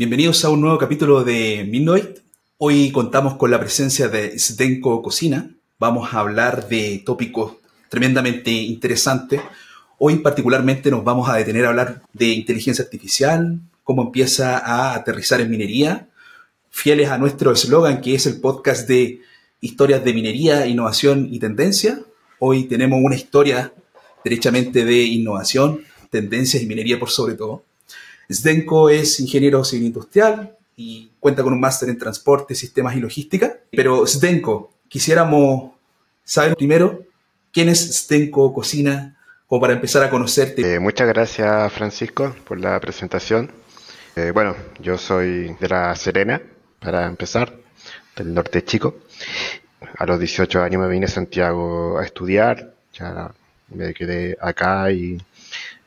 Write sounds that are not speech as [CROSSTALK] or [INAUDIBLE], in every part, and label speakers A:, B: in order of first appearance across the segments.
A: Bienvenidos a un nuevo capítulo de Midnight. Hoy contamos con la presencia de Zdenko Cocina. Vamos a hablar de tópicos tremendamente interesantes. Hoy particularmente nos vamos a detener a hablar de inteligencia artificial, cómo empieza a aterrizar en minería, fieles a nuestro eslogan que es el podcast de historias de minería, innovación y tendencia. Hoy tenemos una historia derechamente de innovación, tendencias y minería por sobre todo. Zdenko es ingeniero civil industrial y cuenta con un máster en transporte, sistemas y logística. Pero Zdenko, quisiéramos saber primero quién es Zdenko Cocina, como para empezar a conocerte.
B: Eh, muchas gracias Francisco por la presentación. Eh, bueno, yo soy de La Serena, para empezar, del norte chico. A los 18 años me vine a Santiago a estudiar, ya me quedé acá y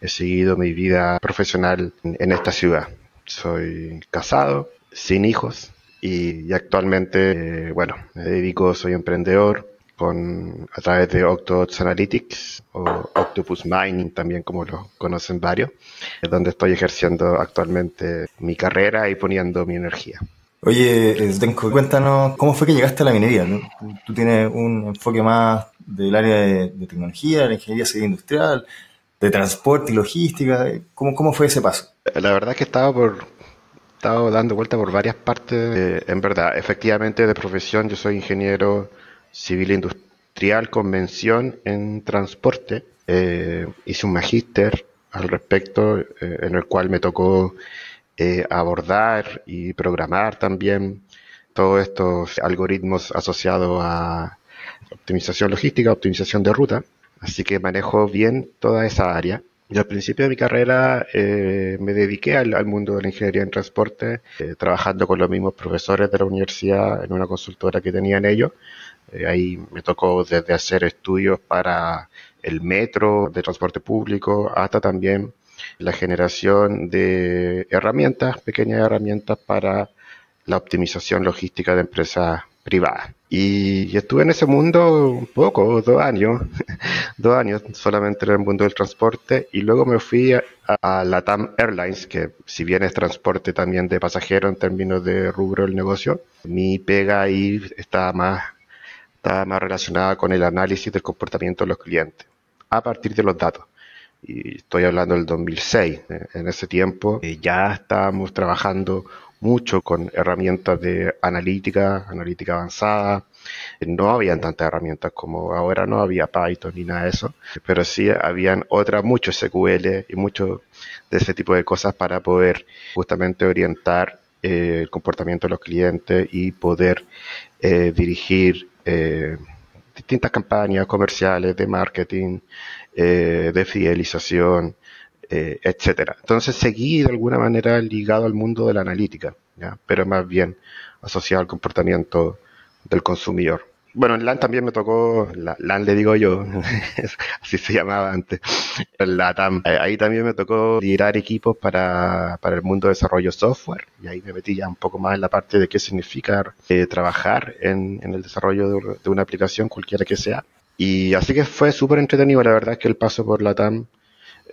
B: he seguido mi vida profesional en, esta ciudad. Soy casado, sin hijos y, actualmente, eh, bueno, me dedico, soy emprendedor con, a través de Octobots Analytics o Octopus Mining también como lo conocen varios, es donde estoy ejerciendo actualmente mi carrera y poniendo mi energía.
C: Oye, Zdenko, cuéntanos cómo fue que llegaste a la minería. Tú tienes un enfoque más del área de, tecnología, la ingeniería civil industrial, de transporte y logística. ¿Cómo, cómo fue ese paso?
B: La verdad es que estaba por estado dando vuelta por varias partes. Eh, en verdad, efectivamente, de profesión, yo soy ingeniero civil industrial con mención en transporte. Eh, hice un magíster al respecto, eh, en el cual me tocó abordar y programar también todos estos algoritmos asociados a optimización logística, optimización de ruta. Así que manejo bien toda esa área. Y al principio de mi carrera eh, me dediqué al, mundo de la ingeniería en transporte, eh, trabajando con los mismos profesores de la universidad en una consultora que tenían ellos. ahí me tocó desde hacer estudios para el metro de transporte público hasta también la generación de herramientas, pequeñas herramientas para la optimización logística de empresas privadas. Y, estuve en ese mundo un poco, dos años, [LAUGHS] dos años solamente en el mundo del transporte y luego me fui a, la TAM Airlines, que si bien es transporte también de pasajeros en términos de rubro del negocio, mi pega ahí estaba más, estaba más relacionada con el análisis del comportamiento de los clientes a partir de los datos y estoy hablando del 2006. Eh, en ese tiempo eh, ya estábamos trabajando mucho con herramientas de analítica, analítica avanzada. Eh, no habían tantas herramientas como ahora, no había Python ni nada de eso, pero sí habían otras, muchos SQL y mucho de ese tipo de cosas para poder justamente orientar el comportamiento de los clientes y poder dirigir distintas campañas comerciales de marketing, eh, de fidelización, eh, etcétera. Entonces seguí de alguna manera ligado al mundo de la analítica, pero más bien asociado al comportamiento del consumidor. Bueno, en LAN también me tocó, LAN le digo yo, [LAUGHS] así se llamaba antes, la TAM. Eh, ahí también me tocó liderar equipos para, para, el mundo de desarrollo software y ahí me metí ya un poco más en la parte de qué significa eh, trabajar en, en, el desarrollo de, de, una aplicación, cualquiera que sea. Y así que fue súper entretenido, la verdad es que el paso por la TAM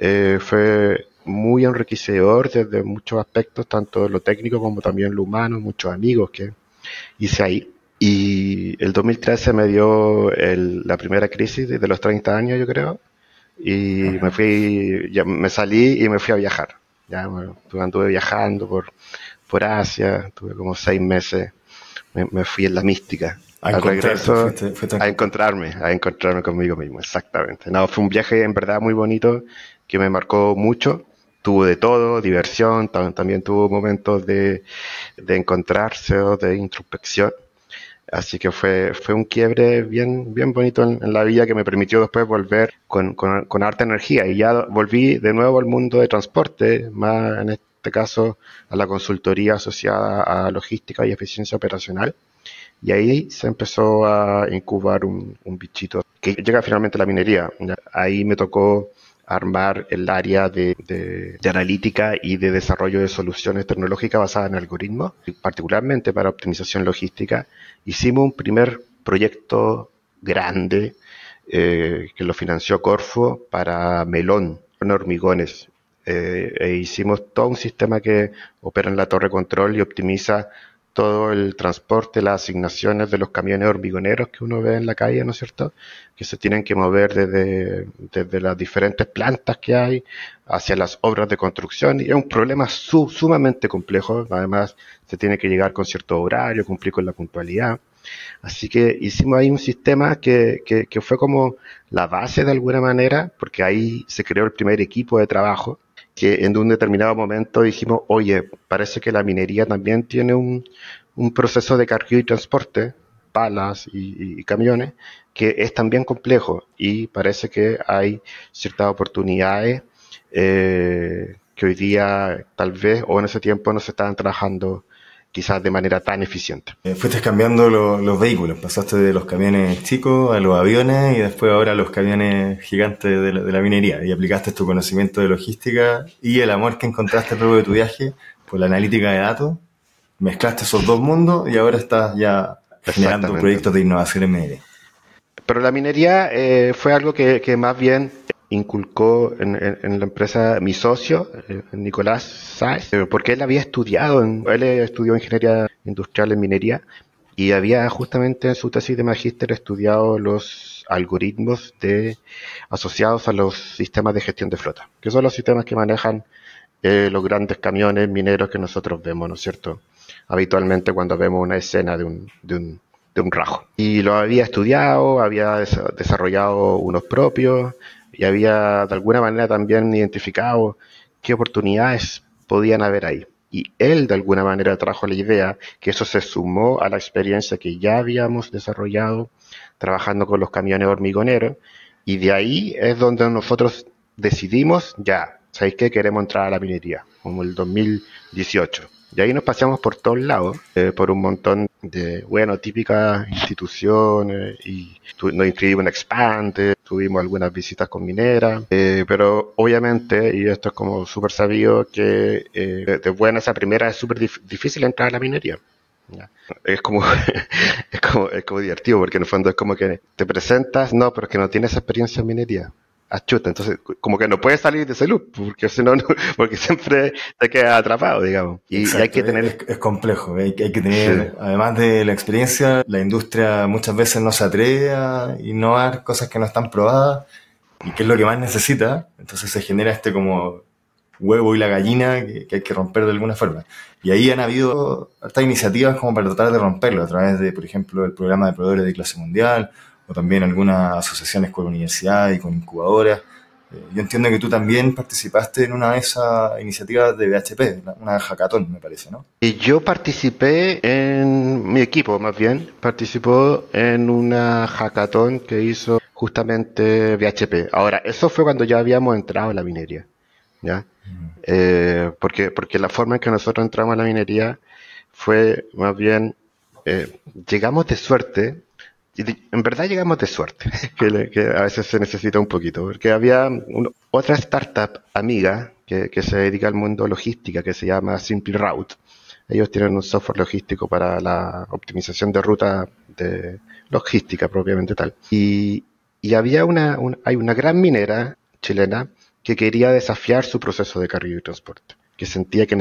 B: eh, fue muy enriquecedor desde muchos aspectos, tanto lo técnico como también lo humano, muchos amigos que hice ahí. Y el 2013 me dio la primera crisis de los 30 años, yo creo, y me fui, ya me salí y me fui a viajar. Ya anduve viajando por, por Asia, tuve como seis meses, me, fui en la mística. A, regreso, a encontrarme, a encontrarme conmigo mismo, exactamente. No, fue un viaje en verdad muy bonito que me marcó mucho. Tuvo de todo, diversión, también tuvo momentos de, de encontrarse o de introspección Así que fue, fue un quiebre bien, bien bonito en, la vida que me permitió después volver con, con, con, harta energía. Y ya volví de nuevo al mundo de transporte, más en este caso a la consultoría asociada a logística y eficiencia operacional. Y ahí se empezó a incubar un, un bichito que llega finalmente a la minería. Ahí me tocó armar el área de, analítica y de desarrollo de soluciones tecnológicas basadas en algoritmos, particularmente para optimización logística. Hicimos un primer proyecto grande eh, que lo financió Corfo para melón, hormigones. eh, e hicimos todo un sistema que opera en la torre control y optimiza todo el transporte, las asignaciones de los camiones hormigoneros que uno ve en la calle, ¿no es cierto? Que se tienen que mover desde, desde las diferentes plantas que hay hacia las obras de construcción. Y es un problema sumamente complejo. Además, se tiene que llegar con cierto horario, cumplir con la puntualidad. Así que hicimos ahí un sistema que, que, que fue como la base de alguna manera, porque ahí se creó el primer equipo de trabajo que en un determinado momento dijimos, oye, parece que la minería también tiene un, proceso de carga y transporte, palas y, camiones, que es también complejo y parece que hay ciertas oportunidades eh, que hoy día tal vez o en ese tiempo no se estaban trabajando quizás de manera tan eficiente.
C: Eh, fuiste cambiando los vehículos, pasaste de los camiones chicos a los aviones y después ahora a los camiones gigantes de la, minería y aplicaste tu conocimiento de logística y el amor que encontraste luego de tu viaje por la analítica de datos, mezclaste esos dos mundos y ahora estás ya generando proyectos de innovación en minería.
B: Pero la minería eh, fue algo que, que más bien inculcó en, la empresa mi socio, eh, Nicolás Sáez, eh, porque él había estudiado, él estudió ingeniería industrial en minería y había justamente en su tesis de magíster estudiado los algoritmos de asociados a los sistemas de gestión de flota, que son los sistemas que manejan eh, los grandes camiones mineros que nosotros vemos, ¿no es cierto? Habitualmente cuando vemos una escena de un, de un, de un rajo. Y lo había estudiado, había desarrollado unos propios, y había de alguna manera también identificado qué oportunidades podían haber ahí. Y él de alguna manera trajo la idea que eso se sumó a la experiencia que ya habíamos desarrollado trabajando con los camiones hormigoneros y de ahí es donde nosotros decidimos ya, ¿sabéis qué? Queremos entrar a la minería, como el 2018. Y ahí nos paseamos por todos lados, eh, por un montón de, bueno, típicas instituciones, y nos inscribimos en Expande, tuvimos algunas visitas con mineras, eh, pero obviamente, y esto es como súper sabido, que eh, de buena esa primera es súper difícil entrar a la minería. Es como, [LAUGHS] es como, es como divertido, porque en el fondo es como que te presentas, no, pero es que no tienes experiencia en minería achuta. Entonces, como que no puedes salir de ese loop, porque si no, [LAUGHS] porque siempre te quedas atrapado, digamos. Y, hay que tener.
C: Es, complejo, hay, hay, que tener, además de la experiencia, la industria muchas veces no se atreve a innovar cosas que no están probadas y que es lo que más necesita. Entonces se genera este como huevo y la gallina que, que hay que romper de alguna forma. Y ahí han habido hartas iniciativas como para tratar de romperlo a través de, por ejemplo, el programa de proveedores de clase mundial o también algunas asociaciones con universidades y con incubadoras. Eh, yo entiendo que tú también participaste en una de esas iniciativas de BHP, una hackathon, me parece, ¿no?
B: Y yo participé en, mi equipo más bien, participó en una hackathon que hizo justamente BHP. Ahora, eso fue cuando ya habíamos entrado a la minería, ¿ya? Eh, porque, porque la forma en que nosotros entramos a la minería fue más bien, eh, llegamos de suerte en verdad llegamos de suerte, [LAUGHS] que, a veces se necesita un poquito, porque había otra startup amiga que, se dedica al mundo logística que se llama Simple Route. Ellos tienen un software logístico para la optimización de ruta de logística propiamente tal. Y, había una, hay una gran minera chilena que quería desafiar su proceso de carga y transporte que sentía que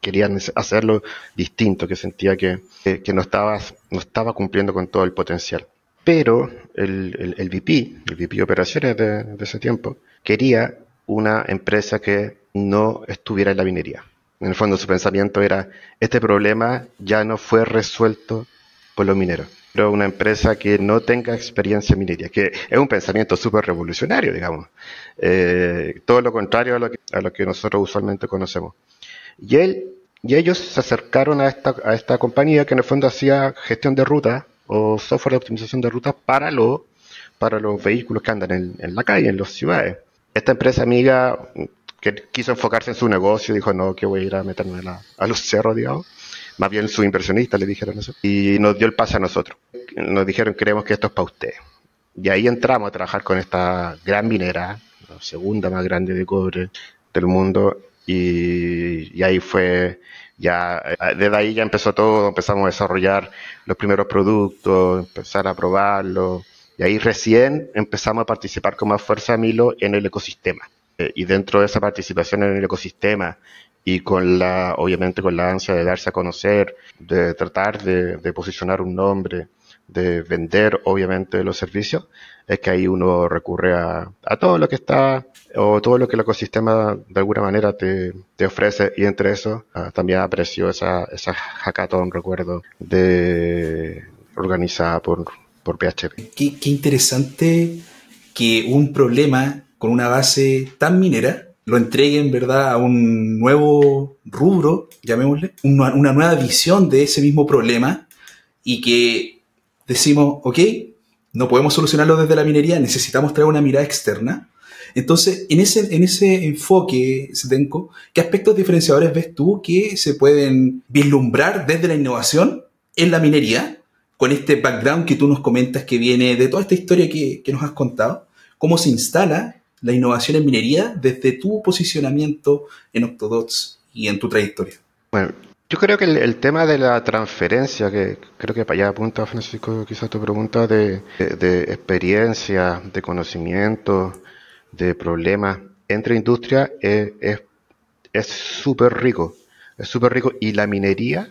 B: querían hacerlo distinto, que sentía que, que, no, estaba, no estaba cumpliendo con todo el potencial. Pero el, el, VP, el VP operaciones de, ese tiempo, quería una empresa que no estuviera en la minería. En el fondo su pensamiento era, este problema ya no fue resuelto por los mineros. Pero una empresa que no tenga experiencia en minería, que es un pensamiento súper revolucionario, digamos. Eh, todo lo contrario a lo, que, a lo que nosotros usualmente conocemos. Y él y ellos se acercaron a esta, a esta compañía que en el fondo hacía gestión de ruta o software de optimización de rutas para, lo, para los vehículos que andan en, en la calle, en las ciudades. Esta empresa amiga que quiso enfocarse en su negocio, dijo, no, que voy a ir a meterme a, los cerros, digamos. Más bien su inversionista le dijeron eso. Y nos dio el pase a nosotros. Nos dijeron, creemos que esto es para usted. Y ahí entramos a trabajar con esta gran minera, la segunda más grande de cobre del mundo. Y, ahí fue ya desde ahí ya empezó todo, empezamos a desarrollar los primeros productos, empezar a probarlos, y ahí recién empezamos a participar con más fuerza Milo en el ecosistema. Eh, y dentro de esa participación en el ecosistema y con la, obviamente con la ansia de darse a conocer, de tratar de, posicionar un nombre, de vender obviamente los servicios, es que ahí uno recurre a, a, todo lo que está o todo lo que el ecosistema de alguna manera te, te ofrece y entre eso ah, también aprecio esa, esa hackathon, recuerdo, de organizada por, por PHP.
A: Qué, qué interesante que un problema con una base tan minera lo entreguen, ¿verdad?, a un nuevo rubro, llamémosle, una, una, nueva visión de ese mismo problema y que decimos, ok, no podemos solucionarlo desde la minería, necesitamos traer una mirada externa. Entonces, en ese, en ese enfoque, Setenco, ¿qué aspectos diferenciadores ves tú que se pueden vislumbrar desde la innovación en la minería, con este background que tú nos comentas que viene de toda esta historia que, que nos has contado? ¿Cómo se instala la innovación en minería desde tu posicionamiento en Octodots y en tu trayectoria?
B: Bueno, yo creo que el, tema de la transferencia, que creo que para allá apunta Francisco quizás tu pregunta de, experiencia, de conocimiento, de problemas entre industria es súper rico, es súper rico y la minería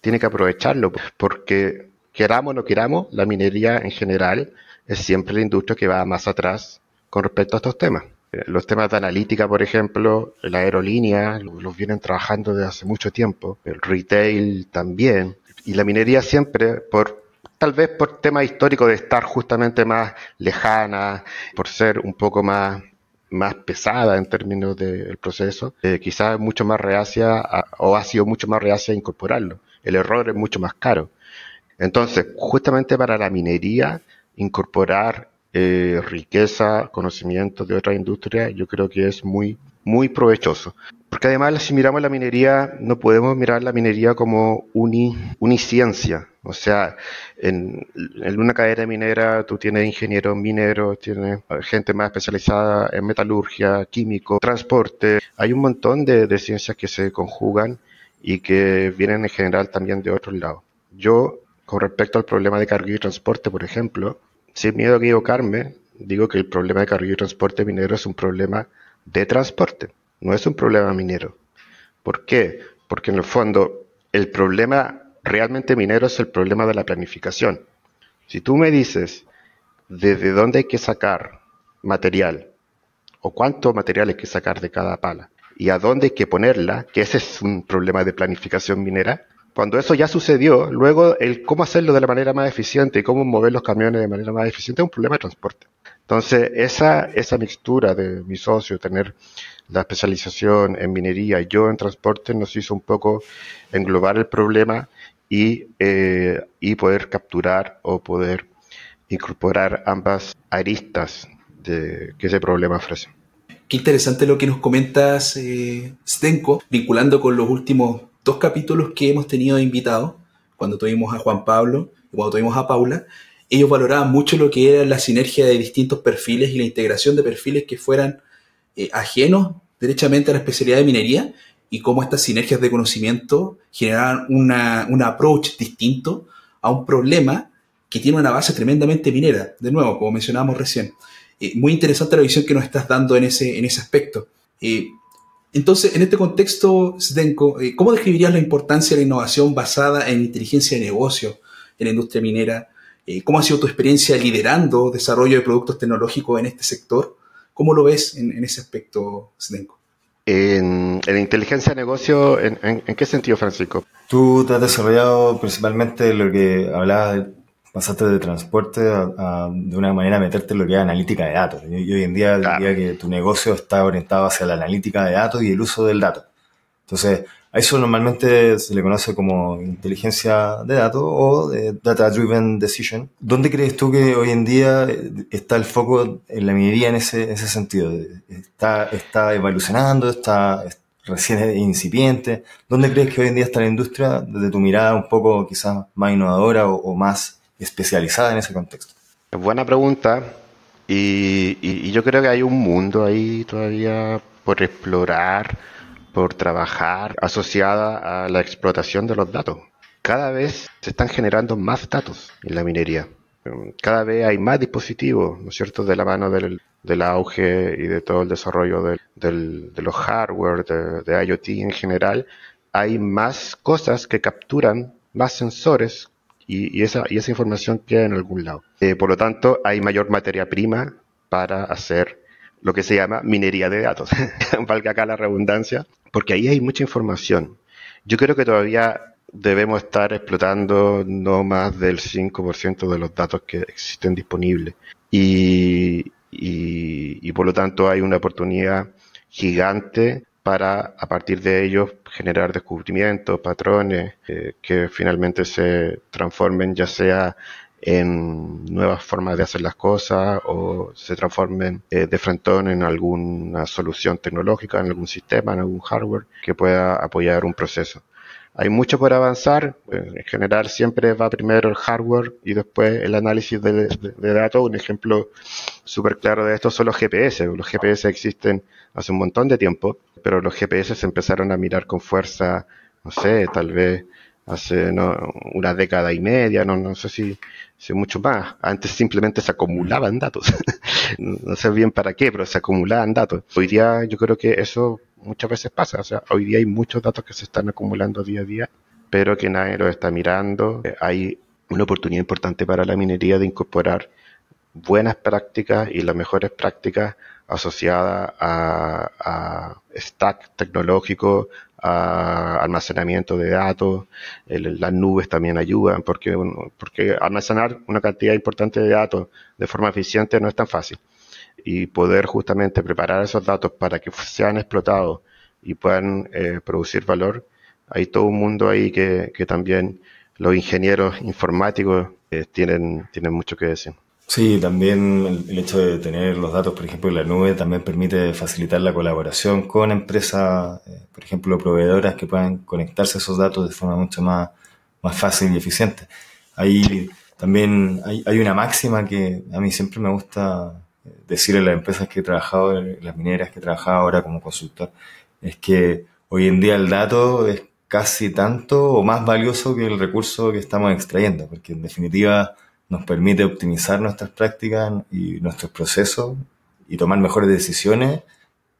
B: tiene que aprovecharlo porque queramos o no queramos, la minería en general es siempre la industria que va más atrás con respecto a estos temas. Eh, los temas de analítica, por ejemplo, la aerolínea los vienen trabajando desde hace mucho tiempo, el retail también, y la minería siempre, por tal vez por tema histórico de estar justamente más lejana, por ser un poco más más pesada en términos del proceso, eh, quizás mucho más reacia o ha sido mucho más reacia a incorporarlo. El error es mucho más caro. Entonces, justamente para la minería, incorporar eh, riqueza, conocimiento de otra industria, yo creo que es muy, muy provechoso. Porque además, si miramos la minería, no podemos mirar la minería como uni, uniciencia. O sea, en, una cadena minera tú tienes ingenieros mineros, tienes gente más especializada en metalurgia, químico, transporte. Hay un montón de, de ciencias que se conjugan y que vienen en general también de otros lados. Yo, con respecto al problema de carga y transporte, por ejemplo, sin miedo a equivocarme, digo que el problema de carga y transporte minero es un problema de transporte, no es un problema minero. ¿Por qué? Porque en el fondo el problema realmente minero es el problema de la planificación. Si tú me dices desde dónde hay que sacar material o cuánto material hay que sacar de cada pala y a dónde hay que ponerla, que ese es un problema de planificación minera, cuando eso ya sucedió, luego el cómo hacerlo de la manera más eficiente y cómo mover los camiones de manera más eficiente es un problema de transporte. Entonces, esa, esa mixtura de mi socio, tener la especialización en minería y yo en transporte, nos hizo un poco englobar el problema y, eh, y poder capturar o poder incorporar ambas aristas de, que ese problema ofrece.
A: Qué interesante lo que nos comentas, eh, Stenko, vinculando con los últimos dos capítulos que hemos tenido invitados, cuando tuvimos a Juan Pablo y cuando tuvimos a Paula, ellos valoraban mucho lo que era la sinergia de distintos perfiles y la integración de perfiles que fueran eh, ajenos derechamente a la especialidad de minería y cómo estas sinergias de conocimiento generaban una, un approach distinto a un problema que tiene una base tremendamente minera. De nuevo, como mencionábamos recién. Eh, muy interesante la visión que nos estás dando en ese, en ese aspecto. Eh, entonces, en este contexto, Zdenko, eh, ¿cómo describirías la importancia de la innovación basada en inteligencia de negocio en la industria minera? Eh, ¿Cómo ha sido tu experiencia liderando desarrollo de productos tecnológicos en este sector? ¿Cómo lo ves en, ese aspecto, Zdenko?
B: En, en, inteligencia de negocio, ¿en, qué sentido, Francisco?
C: Tú te has desarrollado principalmente lo que hablabas pasaste de transporte a, de una manera a meterte en lo que es analítica de datos. Y, hoy en día diría que tu negocio está orientado hacia la analítica de datos y el uso del dato. Entonces, a eso normalmente se le conoce como inteligencia de datos o Data Driven Decision. ¿Dónde crees tú que hoy en día está el foco en la minería en ese, ese sentido? ¿Está, ¿Está evolucionando? ¿Está recién incipiente? ¿Dónde crees que hoy en día está la industria desde tu mirada un poco quizás más innovadora o más especializada en ese contexto?
B: Buena pregunta. Y, yo creo que hay un mundo ahí todavía por explorar, por trabajar, asociada a la explotación de los datos. Cada vez se están generando más datos en la minería. Cada vez hay más dispositivos, ¿no es cierto?, de la mano del, del auge y de todo el desarrollo de los hardware, de, IoT en general, hay más cosas que capturan, más sensores y, esa, y esa información queda en algún lado. Eh, por lo tanto, hay mayor materia prima para hacer lo que se llama minería de datos, [LAUGHS] valga acá la redundancia, porque ahí hay mucha información. Yo creo que todavía debemos estar explotando no más del 5% de los datos que existen disponibles. Y, y, por lo tanto hay una oportunidad gigante para a partir de ellos generar descubrimientos, patrones eh, que finalmente se transformen ya sea en nuevas formas de hacer las cosas o se transformen eh, de frente en alguna solución tecnológica, en algún sistema, en algún hardware que pueda apoyar un proceso. Hay mucho por avanzar. En general siempre va primero el hardware y después el análisis de, datos. Un ejemplo súper claro de esto son los GPS. Los GPS existen hace un montón de tiempo, pero los GPS se empezaron a mirar con fuerza, no sé, tal vez hace una década y media, no, no sé si, si mucho más. Antes simplemente se acumulaban datos. [LAUGHS] no sé bien para qué, pero se acumulaban datos. Hoy día yo creo que eso muchas veces pasa. O sea, hoy día hay muchos datos que se están acumulando día a día, pero que nadie los está mirando. Eh, hay una oportunidad importante para la minería de incorporar buenas prácticas y las mejores prácticas asociadas a, stack tecnológico, almacenamiento de datos. las nubes también ayudan porque, porque almacenar una cantidad importante de datos de forma eficiente no es tan fácil y poder justamente preparar esos datos para que sean explotados y puedan eh, producir valor, hay todo un mundo ahí que, que también los ingenieros informáticos eh, tienen, tienen mucho que decir.
C: Sí, también el, hecho de tener los datos, por ejemplo, en la nube también permite facilitar la colaboración con empresas, eh, por ejemplo, proveedoras que puedan conectarse a esos datos de forma mucho más, más fácil y eficiente. Ahí también hay, hay una máxima que a mí siempre me gusta decirle a las empresas que he trabajado, las mineras que he trabajado ahora como consultor, es que hoy en día el dato es casi tanto o más valioso que el recurso que estamos extrayendo, porque en definitiva nos permite optimizar nuestras prácticas y nuestros procesos y tomar mejores decisiones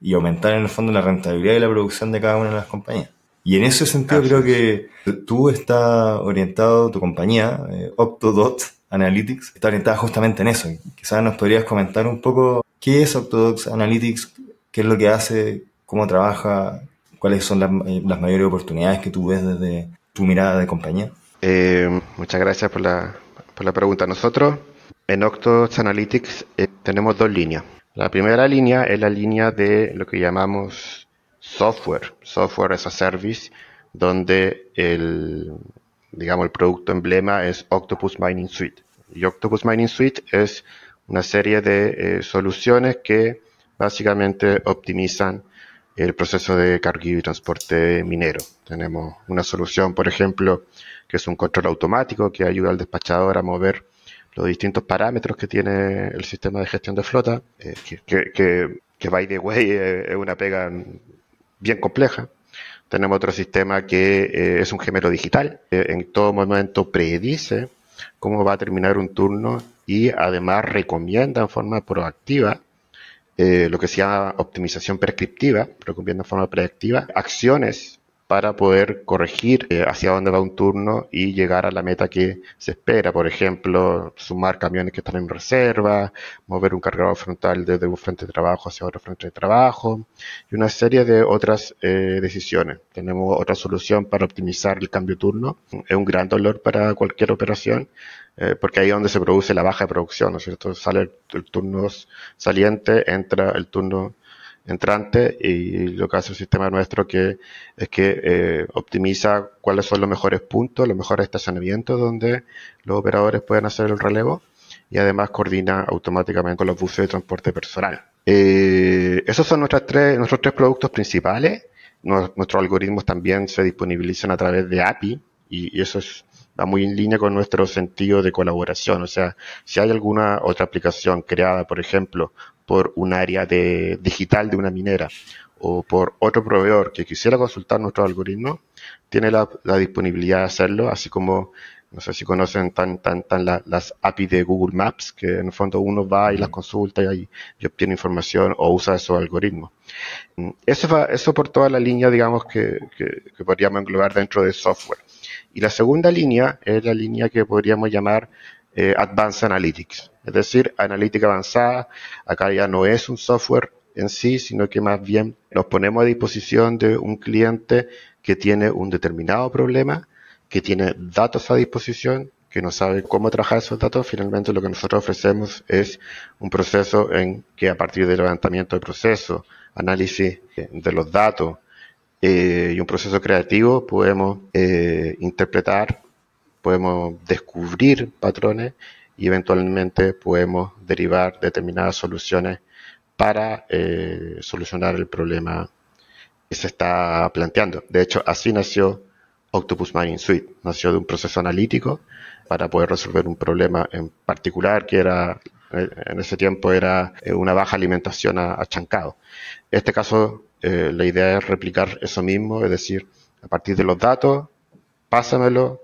C: y aumentar en el fondo la rentabilidad y la producción de cada una de las compañías. Y en ese sentido creo que tú estás orientado, tu compañía, eh, Octodot, Analytics está orientada justamente en eso. Quizás nos podrías comentar un poco qué es Octodox Analytics, qué es lo que hace, cómo trabaja, cuáles son las, eh, mayores oportunidades que tú ves desde tu mirada de compañía.
B: Eh, muchas gracias por la, por la pregunta. Nosotros en Octodox Analytics eh, tenemos dos líneas. La primera línea es la línea de lo que llamamos software, software as a service, donde el, digamos, el producto emblema es Octopus Mining Suite. Y Octopus Mining Suite es una serie de eh, soluciones que básicamente optimizan el proceso de carguillo y transporte minero. Tenemos una solución, por ejemplo, que es un control automático que ayuda al despachador a mover los distintos parámetros que tiene el sistema de gestión de flota, eh, que, que, que, by the way eh, es una pega bien compleja. Tenemos otro sistema que eh, es un gemelo digital. en todo momento predice cómo va a terminar un turno y además recomienda en forma proactiva eh, lo que se llama optimización prescriptiva, recomienda en forma proactiva acciones para poder corregir eh, hacia dónde va un turno y llegar a la meta que se espera. Por ejemplo, sumar camiones que están en reserva, mover un cargador frontal desde un frente de trabajo hacia otro frente de trabajo y una serie de otras eh, decisiones. Tenemos otra solución para optimizar el cambio turno. Es un gran dolor para cualquier operación. Eh, porque ahí es donde se produce la baja de producción, ¿no es cierto? Sale el, turno saliente, entra el turno entrante y lo que hace el sistema nuestro que es que eh, optimiza cuáles son los mejores puntos, los mejores estacionamientos donde los operadores pueden hacer el relevo y además coordina automáticamente con los buses de transporte personal. Eh, esos son nuestras tres, nuestros tres productos principales. nuestros algoritmos también se disponibilizan a través de API y, y eso es, va muy en línea con nuestro sentido de colaboración. O sea, si hay alguna otra aplicación creada, por ejemplo, por un área de, digital de una minera o por otro proveedor que quisiera consultar nuestro algoritmo, tiene la, disponibilidad de hacerlo, así como no sé si conocen tan, tan, tan las API de Google Maps, que en el fondo uno va y las consulta y, y obtiene información o usa esos algoritmos. Mm, eso, va, eso por toda la línea, digamos, que, que, podríamos englobar dentro de software. Y la segunda línea es la línea que podríamos llamar eh, Advanced Analytics, es decir, analítica avanzada. Acá ya no es un software en sí, sino que más bien nos ponemos a disposición de un cliente que tiene un determinado problema, que tiene datos a disposición, que no sabe cómo trabajar esos datos. Finalmente lo que nosotros ofrecemos es un proceso en que a partir del levantamiento de proceso, análisis de los datos eh, y un proceso creativo podemos eh, interpretar, podemos descubrir patrones y eventualmente podemos derivar determinadas soluciones para eh, solucionar el problema que se está planteando. De hecho, así nació Octopus Mining Suite. Nació de un proceso analítico para poder resolver un problema en particular que era en ese tiempo era una baja alimentación a, chancado. En este caso, la idea es replicar eso mismo, es decir, a partir de los datos, pásamelo,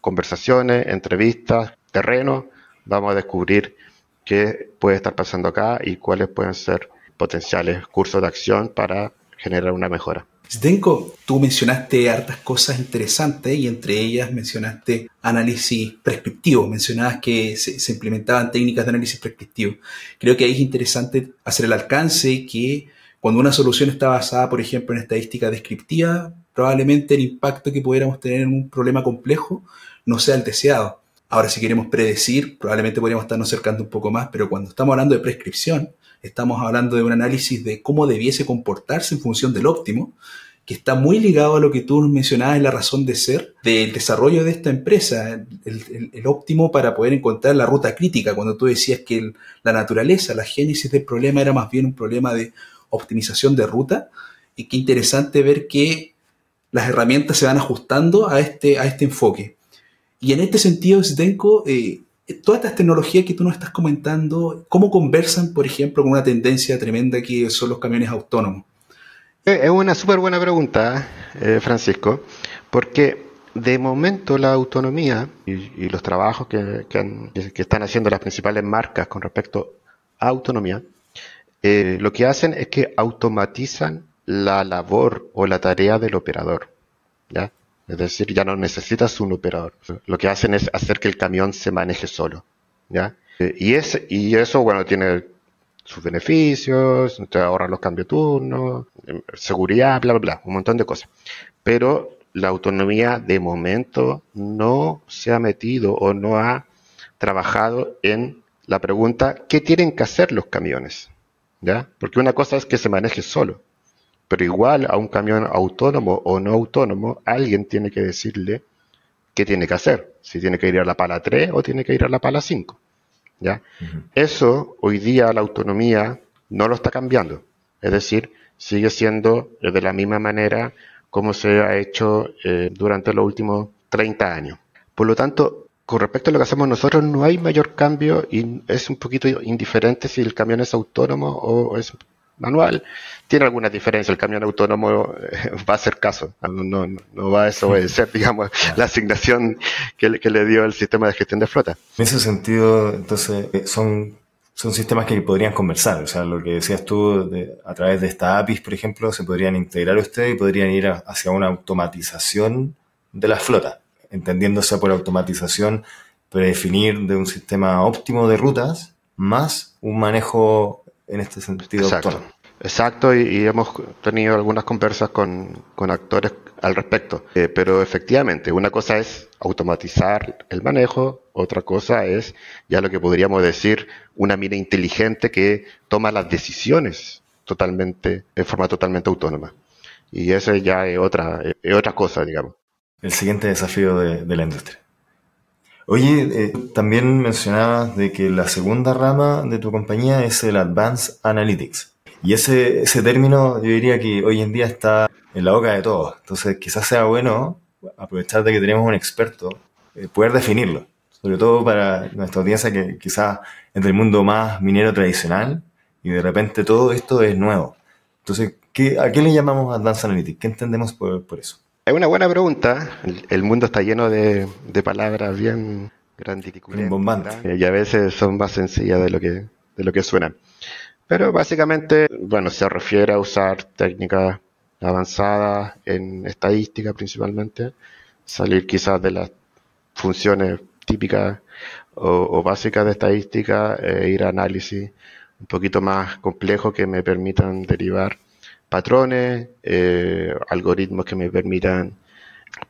B: conversaciones, entrevistas, terreno, vamos a descubrir qué puede estar pasando acá y cuáles pueden ser potenciales cursos de acción para generar una mejora.
A: Zdenko, tú mencionaste hartas cosas interesantes y entre ellas mencionaste análisis prescriptivo, mencionabas que se, implementaban técnicas de análisis prescriptivo. Creo que ahí es interesante hacer el alcance que cuando una solución está basada, por ejemplo, en estadística descriptiva, probablemente el impacto que pudiéramos tener en un problema complejo no sea el deseado. Ahora, si queremos predecir, probablemente podríamos estarnos acercando un poco más, pero cuando estamos hablando de prescripción, estamos hablando de un análisis de cómo debiese comportarse en función del óptimo, que está muy ligado a lo que tú mencionabas en la razón de ser del desarrollo de esta empresa, el, óptimo para poder encontrar la ruta crítica, cuando tú decías que la naturaleza, la génesis del problema era más bien un problema de optimización de ruta, y qué interesante ver que las herramientas se van ajustando a este, a este enfoque. Y en este sentido, Zdenko, eh, todas estas tecnologías que tú nos estás comentando, ¿cómo conversan, por ejemplo, con una tendencia tremenda que son los camiones autónomos?
B: Eh, es una súper buena pregunta, eh, Francisco, porque de momento la autonomía y, los trabajos que, que, están haciendo las principales marcas con respecto a autonomía, eh, lo que hacen es que automatizan la labor o la tarea del operador. Es decir, ya no necesitas un operador. Lo que hacen es hacer que el camión se maneje solo. ¿ya? Y, es, y eso, bueno, tiene sus beneficios, te ahorra los cambios de turno, seguridad, bla, bla, bla, un montón de cosas. Pero la autonomía de momento no se ha metido o no ha trabajado en la pregunta, ¿qué tienen que hacer los camiones? ¿Ya? Porque una cosa es que se maneje solo pero igual a un camión autónomo o no autónomo, alguien tiene que decirle qué tiene que hacer, si tiene que ir a la pala 3 o tiene que ir a la pala 5. ¿ya? Eso hoy día la autonomía no lo está cambiando, es decir, sigue siendo de la misma manera como se ha hecho eh, durante los últimos 30 años. Por lo tanto, con respecto a lo que hacemos nosotros, no hay mayor cambio y es un poquito indiferente si el camión es autónomo o es manual. Tiene alguna diferencia, el camión autónomo eh, [LAUGHS] va a hacer caso, no, no, va a desobedecer, [LAUGHS] digamos, la asignación que, le dio el sistema de gestión de flota.
C: En ese sentido, entonces, eh, son, son sistemas que podrían conversar, o sea, lo que decías tú, a través de esta APIs, por ejemplo, se podrían integrar ustedes y podrían ir hacia una automatización de la flota, entendiéndose por automatización predefinir de un sistema óptimo de rutas más un manejo en este sentido.
B: Exacto, exacto y, hemos tenido algunas conversas con, actores al respecto. Eh, pero efectivamente, una cosa es automatizar el manejo, otra cosa es ya lo que podríamos decir una mina inteligente que toma las decisiones totalmente, de forma totalmente autónoma. Y eso ya es otra, es otra cosa, digamos.
C: El siguiente desafío de la industria. Oye, eh, también mencionabas de que la segunda rama de tu compañía es el Advanced Analytics. Y ese, ese término yo diría que hoy en día está en la boca de todos. Entonces quizás sea bueno aprovechar de que tenemos un experto, eh, poder definirlo. Sobre todo para nuestra audiencia que quizás es del mundo más minero tradicional y de repente todo esto es nuevo. Entonces, ¿qué, ¿a qué le llamamos Advanced Analytics? ¿Qué entendemos por, por eso?
B: Es una buena pregunta. El, mundo está lleno de, palabras bien grandilocuentes y a veces son más sencillas de lo que de lo que suenan. Pero básicamente, bueno, se refiere a usar técnicas avanzadas en estadística principalmente, salir quizás de las funciones típicas o, básicas de estadística e ir a análisis un poquito más complejo que me permitan derivar patrones, eh, algoritmos que me permitan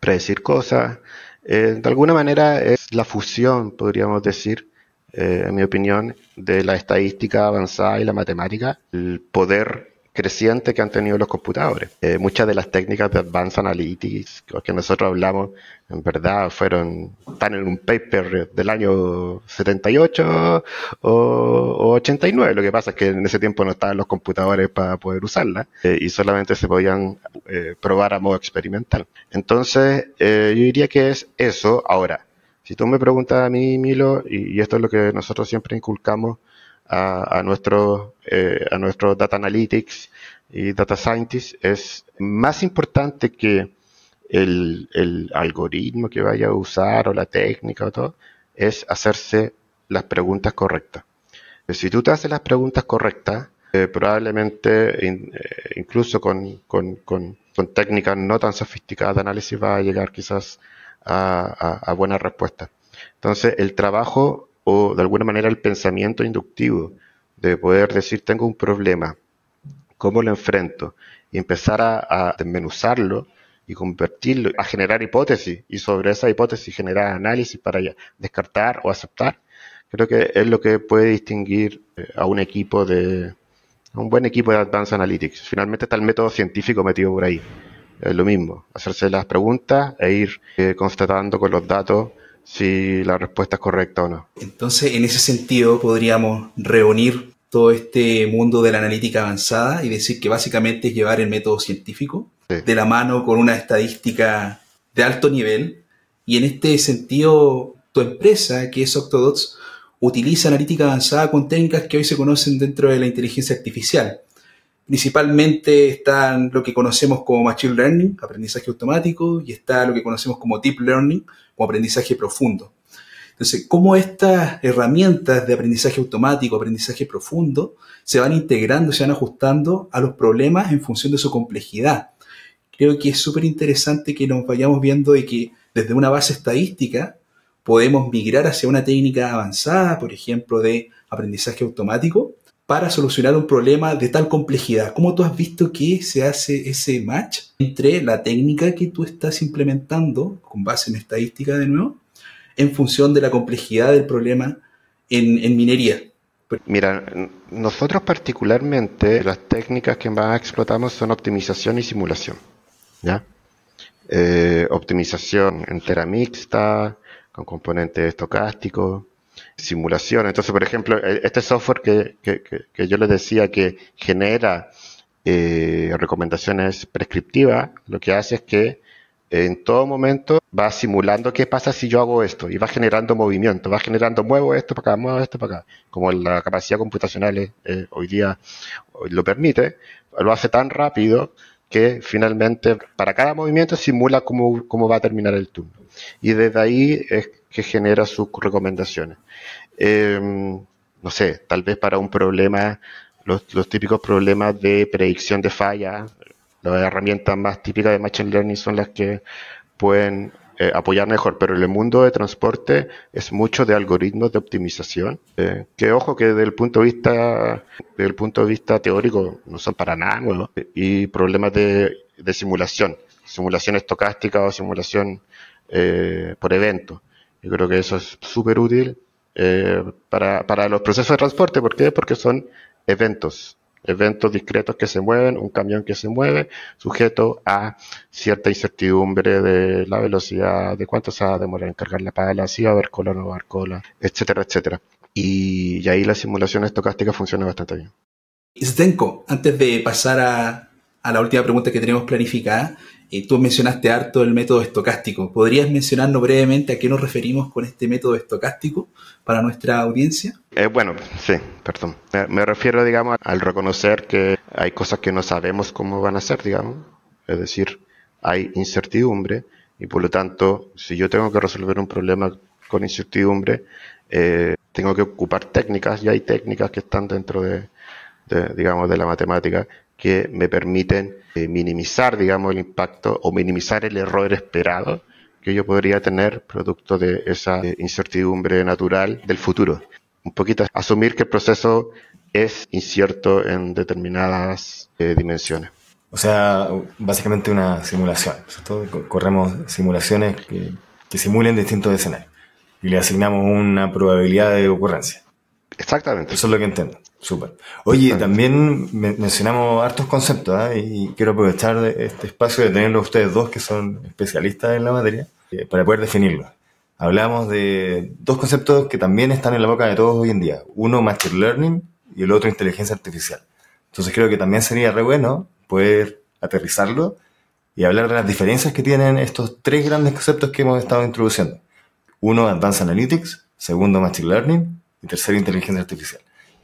B: predecir cosas. Eh, de alguna manera es la fusión, podríamos decir, eh, en mi opinión, de la estadística avanzada y la matemática, el poder creciente que han tenido los computadores. Eh, muchas de las técnicas de Advanced Analytics que nosotros hablamos, en verdad, fueron, están en un paper del año 78 o, 89. Lo que pasa es que en ese tiempo no estaban los computadores para poder usarla eh, y solamente se podían eh, probar a modo experimental. Entonces, yo diría que es eso. Ahora, si tú me preguntas a mí, Milo, y esto es lo que nosotros siempre inculcamos, a, a nuestros eh, nuestro data analytics y data scientists es más importante que el, el, algoritmo que vaya a usar o la técnica o todo, es hacerse las preguntas correctas. Si tú te haces las preguntas correctas, eh, probablemente eh, incluso con, con, con, con, técnicas no tan sofisticadas de análisis va a llegar quizás a, a, a buenas respuestas. Entonces, el trabajo o de alguna manera el pensamiento inductivo de poder decir tengo un problema, cómo lo enfrento y empezar a, desmenuzarlo y convertirlo a generar hipótesis y sobre esa hipótesis generar análisis para descartar o aceptar, creo que es lo que puede distinguir eh, a un equipo de un buen equipo de Advanced Analytics. Finalmente está el método científico metido por ahí. Es lo mismo, hacerse las preguntas e ir eh, constatando con los datos si la respuesta es correcta o no.
A: Entonces, en ese sentido, podríamos reunir todo este mundo de la analítica avanzada y decir que básicamente es llevar el método científico de la mano con una estadística de alto nivel. Y en este sentido, tu empresa, que es Octodots, utiliza analítica avanzada con técnicas que hoy se conocen dentro de la inteligencia artificial. Principalmente están lo que conocemos como Machine Learning, aprendizaje automático, y está lo que conocemos como Deep Learning, como aprendizaje profundo. Entonces, cómo estas herramientas de aprendizaje automático, aprendizaje profundo, se van integrando, se van ajustando a los problemas en función de su complejidad. Creo que es súper interesante que nos vayamos viendo de que desde una base estadística podemos migrar hacia una técnica avanzada, por ejemplo, de aprendizaje automático, para solucionar un problema de tal complejidad. ¿Cómo tú has visto que se hace ese match entre la técnica que tú estás implementando, con base en estadística de nuevo, en función de la complejidad del problema en, minería?
B: Mira, nosotros particularmente las técnicas que más explotamos son optimización y simulación. ¿ya? Eh, optimización entera mixta, con componentes estocásticos, simulación. Entonces, por ejemplo, e, este software que, que, que yo les decía que genera eh, recomendaciones prescriptivas, lo que hace es que en todo momento va simulando qué pasa si yo hago esto y va generando movimiento, va generando muevo esto para acá, muevo esto para acá. Como la capacidad computacional eh, hoy día lo permite, lo hace tan rápido que finalmente para cada movimiento simula cómo, cómo va a terminar el turno. Y desde ahí es que genera sus recomendaciones. Em, no sé, tal vez para un problema, los, típicos problemas de predicción de falla, las herramientas más típicas de Machine Learning son las que pueden eh, apoyar mejor, pero en el mundo de transporte es mucho de algoritmos de optimización, eh, que ojo que desde el punto de vista, desde el punto de vista teórico no son para nada nuevos, y problemas de, de simulación, simulación estocástica o simulación eh, por evento. Yo creo que eso es súper útil eh, para, para los procesos de transporte. ¿Por qué? Porque son eventos, eventos discretos que se mueven, un camión que se mueve, sujeto a cierta incertidumbre de la velocidad, de cuánto se va a demorar en cargar la pala, si va a haber cola o no va a haber cola, etcétera, etcétera. Y, ahí la simulación estocástica funciona bastante bien.
A: Stenko, antes de pasar a, a la última pregunta que tenemos planificada, tú mencionaste harto el método estocástico. ¿Podrías mencionarnos brevemente a qué nos referimos con este método estocástico para nuestra audiencia?
B: Eh, bueno, sí, perdón. Me, refiero, digamos, al reconocer que hay cosas que no sabemos cómo van a ser, digamos. Es decir, hay incertidumbre y por lo tanto, si yo tengo que resolver un problema con incertidumbre, eh, tengo que ocupar técnicas, y hay técnicas que están dentro de, digamos, de la matemática que me permiten eh, minimizar, digamos, el impacto o minimizar el error esperado que yo podría tener producto de esa eh, incertidumbre natural del futuro. Un poquito asumir que el proceso es incierto en determinadas dimensiones.
C: O sea, básicamente una simulación. Corremos simulaciones que, que simulen distintos escenarios y le asignamos una probabilidad de ocurrencia.
B: Exactamente.
C: Eso es lo que entiendo. Súper. Oye, también mencionamos hartos conceptos ¿eh? y quiero aprovechar este espacio de tenerlos ustedes dos que son especialistas en la materia eh, para poder definirlos. Hablamos de dos conceptos que también están en la boca de todos hoy en día. Uno, Machine Learning y el otro, inteligencia artificial. Entonces creo que también sería re bueno poder aterrizarlo y hablar de las diferencias que tienen estos tres grandes conceptos que hemos estado introduciendo. Uno, Advanced Analytics. Segundo, Machine Learning. Y tercero, Inteligencia Artificial.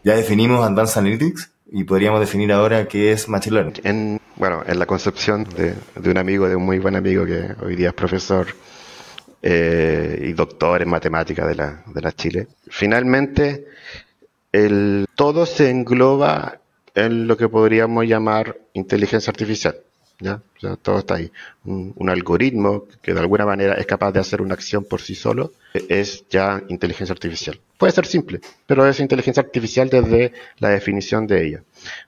C: Ya definimos Advanced Analytics y podríamos definir ahora qué es Machine Learning.
B: En, bueno, en la concepción de, un amigo, de un muy buen amigo que hoy día es profesor eh, y doctor en matemática de la, de la Chile, finalmente el, todo se engloba en lo que podríamos llamar inteligencia artificial. ¿Ya? todo está ahí. Un, algoritmo que de alguna manera es capaz de hacer una acción por sí solo es ya inteligencia artificial. Puede ser simple, pero es inteligencia artificial desde la definición de ella.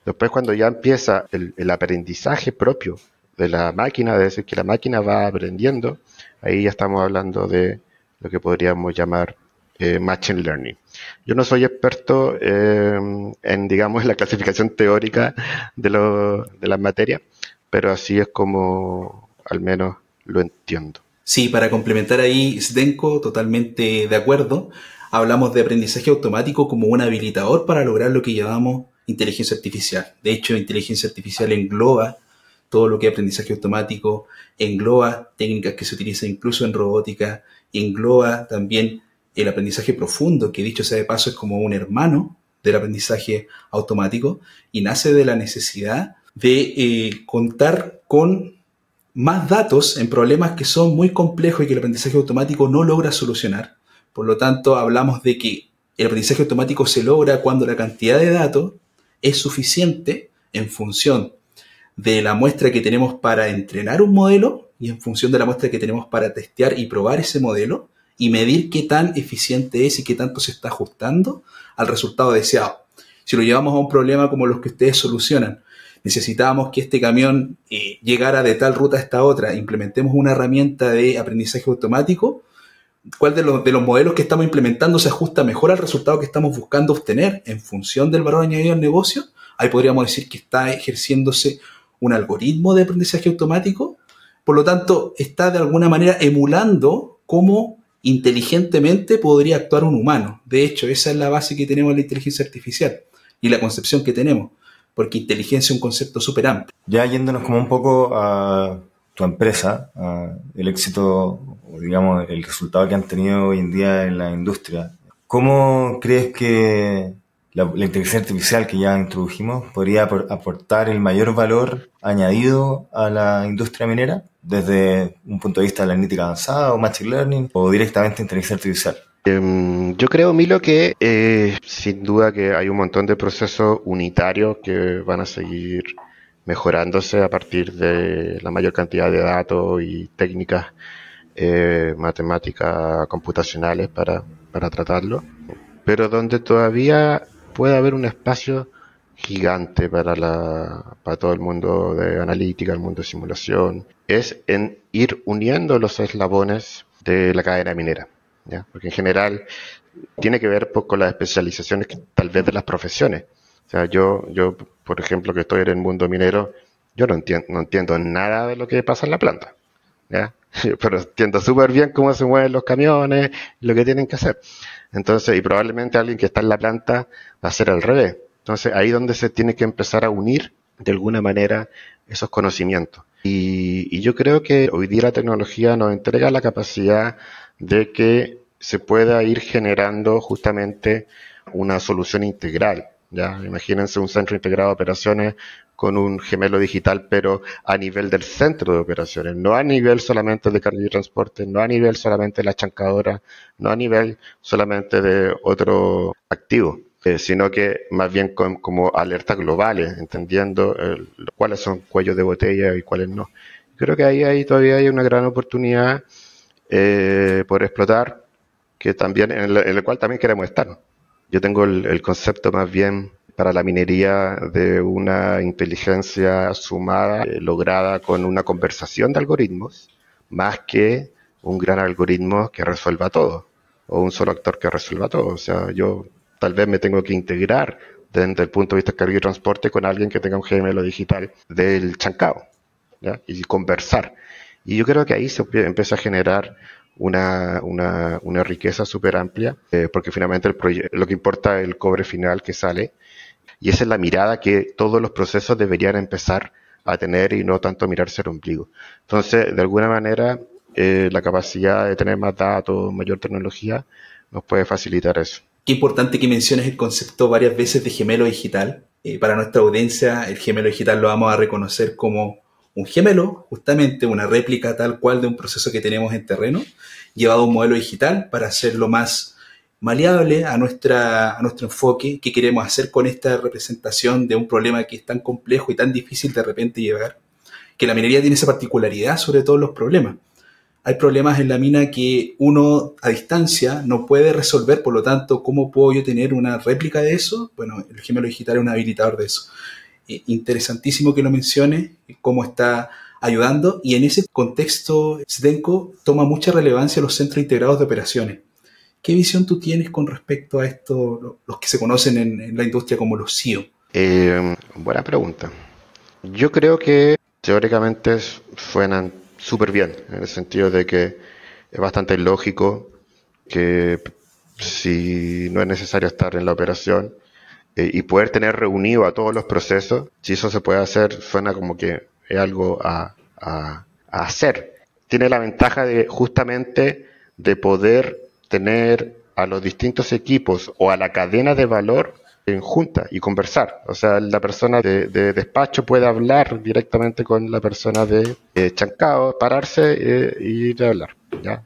B: Después cuando ya empieza el, aprendizaje propio de la máquina, es decir, que la máquina va aprendiendo, ahí ya estamos hablando de lo que podríamos llamar eh, machine learning. Yo no soy experto eh, en, digamos, [LAUGHS] la clasificación teórica de, lo, de las materias, pero así es como al menos lo entiendo.
A: Sí, para complementar ahí, Sdenko, totalmente de acuerdo. Hablamos de aprendizaje automático como un habilitador para lograr lo que llamamos inteligencia artificial. De hecho, inteligencia artificial engloba todo lo que es aprendizaje automático, engloba técnicas que se utilizan incluso en robótica, engloba también el aprendizaje profundo, que dicho sea de paso es como un hermano del aprendizaje automático y nace de la necesidad de eh, contar con más datos en problemas que son muy complejos y que el aprendizaje automático no logra solucionar. Por lo tanto, hablamos de que el aprendizaje automático se logra cuando la cantidad de datos es suficiente en función de la muestra que tenemos para entrenar un modelo y en función de la muestra que tenemos para testear y probar ese modelo y medir qué tan eficiente es y qué tanto se está ajustando al resultado deseado. Si lo llevamos a un problema como los que ustedes solucionan, necesitábamos que este camión eh, llegara de tal ruta a esta otra, implementemos una herramienta de aprendizaje automático, ¿cuál de los, de los modelos que estamos implementando se ajusta mejor al resultado que estamos buscando obtener en función del valor añadido al negocio? Ahí podríamos decir que está ejerciéndose un algoritmo de aprendizaje automático, por lo tanto está de alguna manera emulando cómo inteligentemente podría actuar un humano. De hecho, esa es la base que tenemos en la inteligencia artificial y la concepción que tenemos porque inteligencia es un concepto súper amplio.
C: Ya yéndonos como un poco a tu empresa, el éxito, o digamos, el resultado que han tenido hoy en día en la industria, ¿cómo crees que la, inteligencia artificial que ya introdujimos podría aportar el mayor valor añadido a la industria minera desde un punto de vista de la analítica avanzada o machine learning o directamente inteligencia artificial?
B: Em, yo creo, Milo, que eh, sin duda que hay un montón de procesos unitarios que van a seguir mejorándose a partir de la mayor cantidad de datos y técnicas eh, matemáticas computacionales para, para tratarlo, pero donde todavía puede haber un espacio gigante para, la, para todo el mundo de analítica, el mundo de simulación, es en ir uniendo los eslabones de la cadena minera. Porque en general tiene que ver con las especializaciones tal vez de las profesiones. O sea, yo, yo, por ejemplo, que estoy en el mundo minero, yo no entiendo, no entiendo nada de lo que pasa en la planta. ¿ya? [LAUGHS] Pero entiendo súper bien cómo se mueven los camiones, lo que tienen que hacer. Entonces, y probablemente alguien que está en la planta va a ser al revés. Entonces, ahí donde se tiene que empezar a unir de alguna manera esos conocimientos. Y yo creo que hoy día la tecnología nos entrega la capacidad de que se pueda ir generando justamente una solución integral Ya, imagínense un centro integrado de operaciones con un gemelo digital, pero a nivel del centro de operaciones, no a nivel solamente de carga y transporte, no a nivel solamente de la chancadora, no a nivel solamente de otro activo, eh, sino que más bien como alertas globales, entendiendo cuáles son cuellos de botella y cuáles no. Creo que ahí, ahí todavía hay una gran oportunidad eh, por explotar, que también en el, cual también queremos estar. Yo tengo el, concepto más bien para la minería de una inteligencia sumada eh, lograda con una conversación de algoritmos, más que un gran algoritmo que resuelva todo, o un solo actor que resuelva todo. O sea, yo tal vez me tengo que integrar desde el punto de vista de carga y transporte con alguien que tenga un gemelo digital del chancao y conversar. Y yo creo que ahí se empieza a generar una, una, una riqueza súper amplia, eh, porque finalmente el lo que importa es el cobre final que sale, y esa es la mirada que todos los procesos deberían empezar a tener y no tanto mirarse el ombligo. Entonces, de alguna manera, eh, la capacidad de tener más datos, mayor tecnología, nos puede facilitar eso.
A: Qué importante que menciones el concepto varias veces de gemelo digital. Eh, para nuestra audiencia, el gemelo digital lo vamos a reconocer como un gemelo, justamente una réplica tal cual de un proceso que tenemos en terreno, llevado a un modelo digital para hacerlo más maleable a, nuestra, a nuestro enfoque que queremos hacer con esta representación de un problema que es tan complejo y tan difícil de repente llevar, que la minería tiene esa particularidad sobre todos los problemas. Hay problemas en la mina que uno a distancia no puede resolver, por lo tanto, ¿cómo puedo yo tener una réplica de eso? Bueno, el gemelo digital es un habilitador de eso. Eh, interesantísimo que lo mencione, cómo está ayudando y en ese contexto SDENCO toma mucha relevancia los centros integrados de operaciones. ¿Qué visión tú tienes con respecto a esto, los que se conocen en, la industria como los CIO?
B: Eh, buena pregunta. Yo creo que teóricamente suenan súper bien, en el sentido de que es bastante lógico que si no es necesario estar en la operación, y poder tener reunido a todos los procesos, si eso se puede hacer, suena como que es algo a, hacer. Tiene la ventaja de justamente de poder tener a los distintos equipos o a la cadena de valor en junta y conversar. O sea, la persona de, despacho puede hablar directamente con la persona de eh, chancao, pararse eh, y a hablar. ¿ya?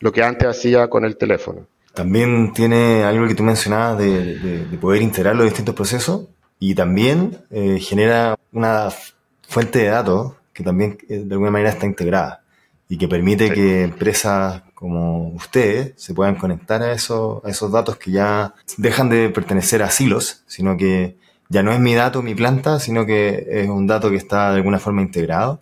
B: Lo que antes hacía con el teléfono.
C: También tiene algo que tú mencionabas de, poder integrar los distintos procesos y también eh, genera una fuente de datos que también eh, de alguna manera está integrada y que permite que empresas como ustedes se puedan conectar a esos, a esos datos que ya dejan de pertenecer a silos, sino que ya no es mi dato, mi planta, sino que es un dato que está de alguna forma integrado,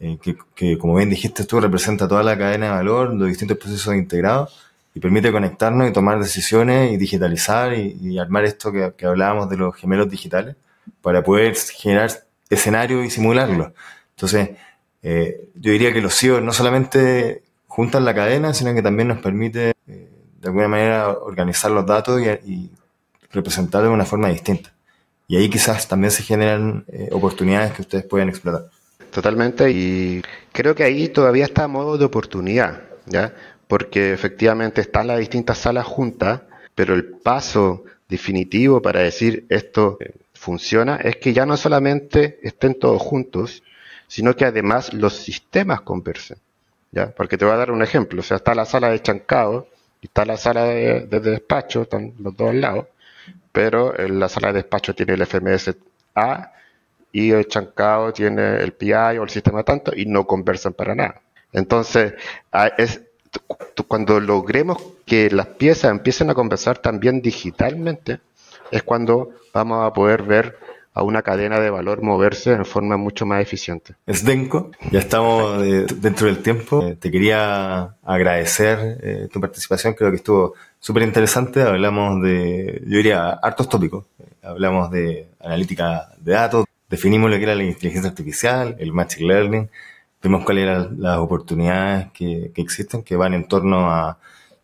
C: eh, que, que, como bien dijiste tú representa toda la cadena de valor, los distintos procesos integrados y permite conectarnos y tomar decisiones y digitalizar y, armar esto que, hablábamos de los gemelos digitales para poder generar escenarios y simularlos. Entonces, eh, yo diría que los CIO no solamente juntan la cadena, sino que también nos permite eh, de alguna manera organizar los datos y, representarlos de una forma distinta. Y ahí quizás también se generan eh, oportunidades que ustedes pueden explotar.
B: Totalmente, y creo que ahí todavía está a modo de oportunidad, ¿ya? Porque efectivamente están las distintas salas juntas, pero el paso definitivo para decir esto funciona es que ya no solamente estén todos juntos, sino que además los sistemas conversen. ¿ya? Porque te voy a dar un ejemplo, o sea, está la sala de chancado está la sala de, despacho, están los dos al lado, pero en la sala de despacho tiene el FMS A y el chancado tiene el PI o el sistema tanto y no conversan para nada. Entonces, es, cuando logremos que las piezas empiecen a conversar también digitalmente, es cuando vamos a poder ver a una cadena de valor moverse en forma mucho más eficiente.
C: Sdenko, ya estamos eh, dentro del tiempo. Eh, te quería agradecer eh, tu participación, creo que estuvo súper interesante. Hablamos de, yo diría, hartos tópicos. hablamos de analítica de datos, definimos lo que era la inteligencia artificial, el machine learning, vimos cuáles eran las oportunidades que, existen, que van en torno a,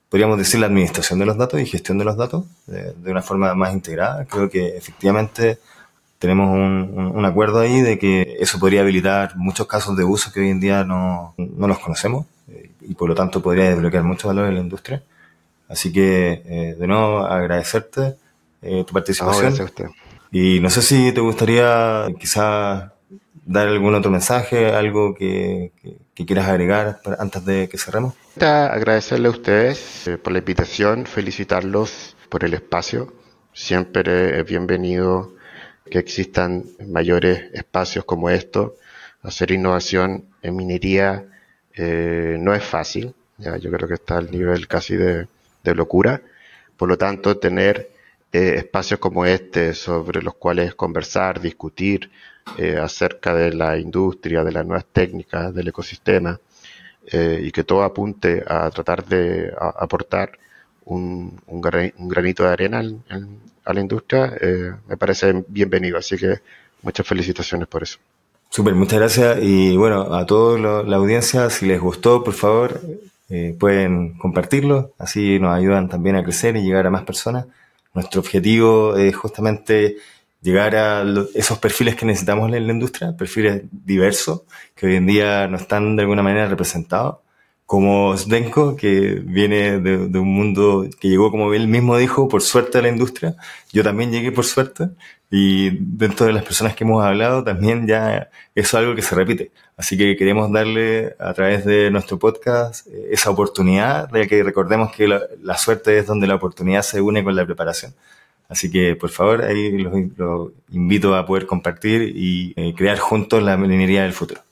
C: podríamos decir, la administración de los datos y gestión de los datos de, una forma más integrada. Creo que efectivamente tenemos un, acuerdo ahí de que eso podría habilitar muchos casos de uso que hoy en día no, no los conocemos eh, y por lo tanto podría desbloquear mucho valor en la industria. Así que, eh, de nuevo, agradecerte eh, tu participación.
B: gracias a usted.
C: Y no sé si te gustaría quizás dar algún otro mensaje, algo que, quieras agregar antes de que cerremos.
B: Agradecerle a ustedes eh, por la invitación, felicitarlos por el espacio. Siempre es bienvenido que existan mayores espacios como estos. Hacer innovación en minería eh, no es fácil. Yo creo que está al nivel casi de, locura. Por lo tanto, tener eh, espacios como este sobre los cuales conversar, discutir, eh, acerca de la industria, de las nuevas técnicas, del ecosistema, eh, y que todo apunte a tratar de aportar un, granito de arena a la industria, eh, me parece bienvenido. Así que muchas felicitaciones por eso.
C: Súper, muchas gracias. Y bueno, a toda la audiencia, si les gustó, por favor, pueden compartirlo. Así nos ayudan también a crecer y llegar a más personas. Nuestro objetivo es justamente llegar a esos perfiles que necesitamos en la industria, perfiles diversos, que hoy en día no están de alguna manera representados, como Sdenko, que viene de, un mundo que llegó, como él mismo dijo, por suerte a la industria. Yo también llegué por suerte, y dentro de las personas que hemos hablado, también ya eso es algo que se repite. Así que queremos darle a través de nuestro podcast eh, esa oportunidad de que recordemos que la suerte es donde la oportunidad se une con la preparación. Así que, por favor, ahí los, invito a poder compartir y eh, crear juntos la minería del futuro.